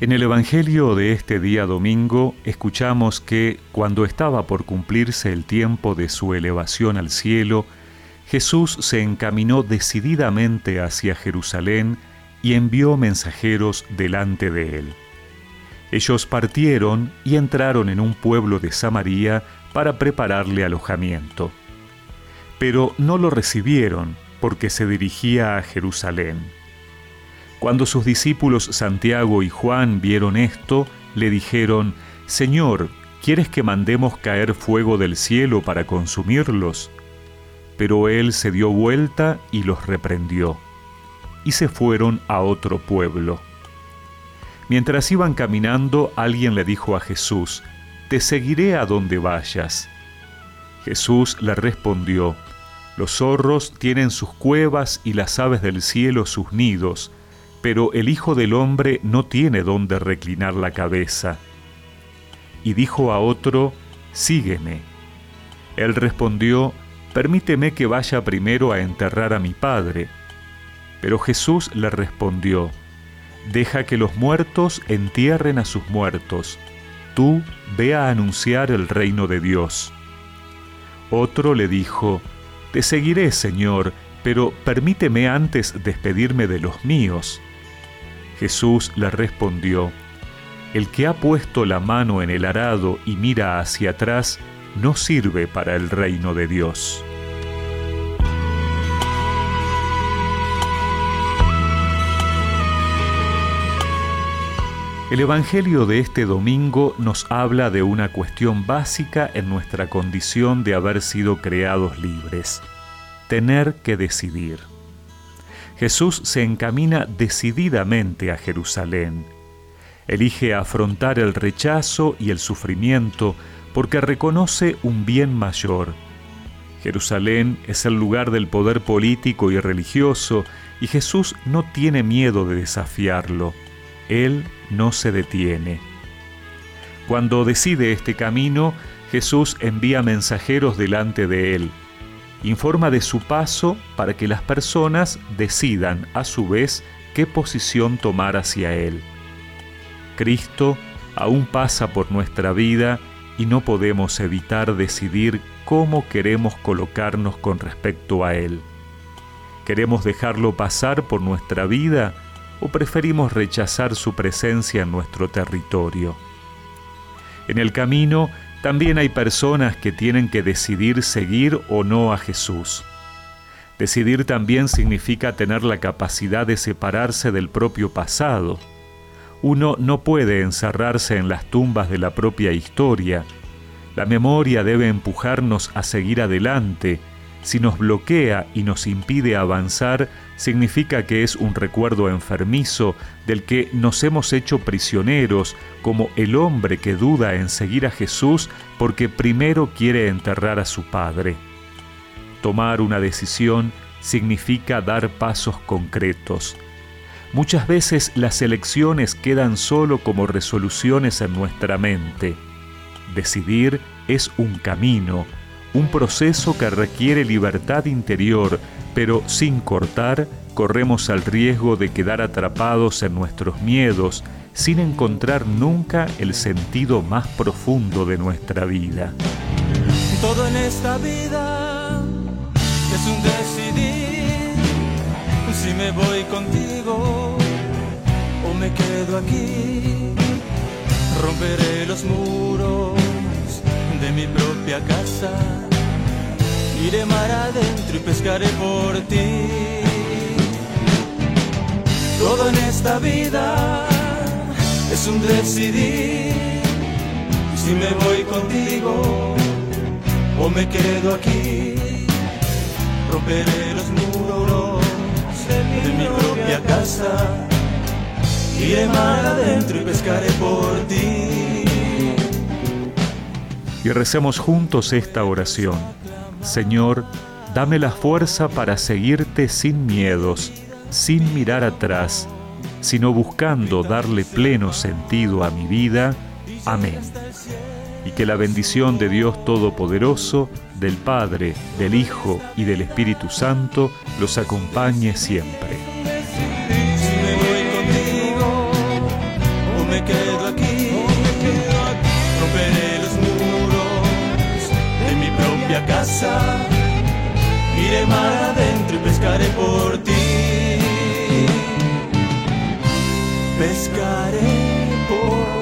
En el Evangelio de este día domingo escuchamos que cuando estaba por cumplirse el tiempo de su elevación al cielo, Jesús se encaminó decididamente hacia Jerusalén y envió mensajeros delante de él. Ellos partieron y entraron en un pueblo de Samaria para prepararle alojamiento. Pero no lo recibieron porque se dirigía a Jerusalén. Cuando sus discípulos Santiago y Juan vieron esto, le dijeron, Señor, ¿quieres que mandemos caer fuego del cielo para consumirlos? Pero él se dio vuelta y los reprendió, y se fueron a otro pueblo. Mientras iban caminando, alguien le dijo a Jesús, Te seguiré a donde vayas. Jesús le respondió, Los zorros tienen sus cuevas y las aves del cielo sus nidos, pero el Hijo del Hombre no tiene donde reclinar la cabeza. Y dijo a otro, Sígueme. Él respondió, Permíteme que vaya primero a enterrar a mi Padre. Pero Jesús le respondió, Deja que los muertos entierren a sus muertos. Tú ve a anunciar el reino de Dios. Otro le dijo, Te seguiré, Señor, pero permíteme antes despedirme de los míos. Jesús le respondió, El que ha puesto la mano en el arado y mira hacia atrás, no sirve para el reino de Dios. El Evangelio de este domingo nos habla de una cuestión básica en nuestra condición de haber sido creados libres, tener que decidir. Jesús se encamina decididamente a Jerusalén. Elige afrontar el rechazo y el sufrimiento porque reconoce un bien mayor. Jerusalén es el lugar del poder político y religioso y Jesús no tiene miedo de desafiarlo. Él no se detiene. Cuando decide este camino, Jesús envía mensajeros delante de él informa de su paso para que las personas decidan a su vez qué posición tomar hacia Él. Cristo aún pasa por nuestra vida y no podemos evitar decidir cómo queremos colocarnos con respecto a Él. ¿Queremos dejarlo pasar por nuestra vida o preferimos rechazar su presencia en nuestro territorio? En el camino también hay personas que tienen que decidir seguir o no a Jesús. Decidir también significa tener la capacidad de separarse del propio pasado. Uno no puede encerrarse en las tumbas de la propia historia. La memoria debe empujarnos a seguir adelante si nos bloquea y nos impide avanzar, significa que es un recuerdo enfermizo del que nos hemos hecho prisioneros, como el hombre que duda en seguir a Jesús porque primero quiere enterrar a su Padre. Tomar una decisión significa dar pasos concretos. Muchas veces las elecciones quedan solo como resoluciones en nuestra mente. Decidir es un camino, un proceso que requiere libertad interior, pero sin cortar, corremos al riesgo de quedar atrapados en nuestros miedos, sin encontrar nunca el sentido más profundo de nuestra vida. Todo en esta vida es un decidir si me voy contigo o me quedo aquí. Romperé los muros de mi propia casa. Iré mar adentro y pescaré por ti. Todo en esta vida es un decidir. Si me voy contigo o me quedo aquí, romperé los muros de mi propia casa. Iré mar adentro y pescaré por ti y recemos juntos esta oración. Señor, dame la fuerza para seguirte sin miedos, sin mirar atrás, sino buscando darle pleno sentido a mi vida. Amén. Y que la bendición de Dios Todopoderoso, del Padre, del Hijo y del Espíritu Santo los acompañe siempre. casa. Iré mar adentro y pescaré por ti. Pescaré por ti.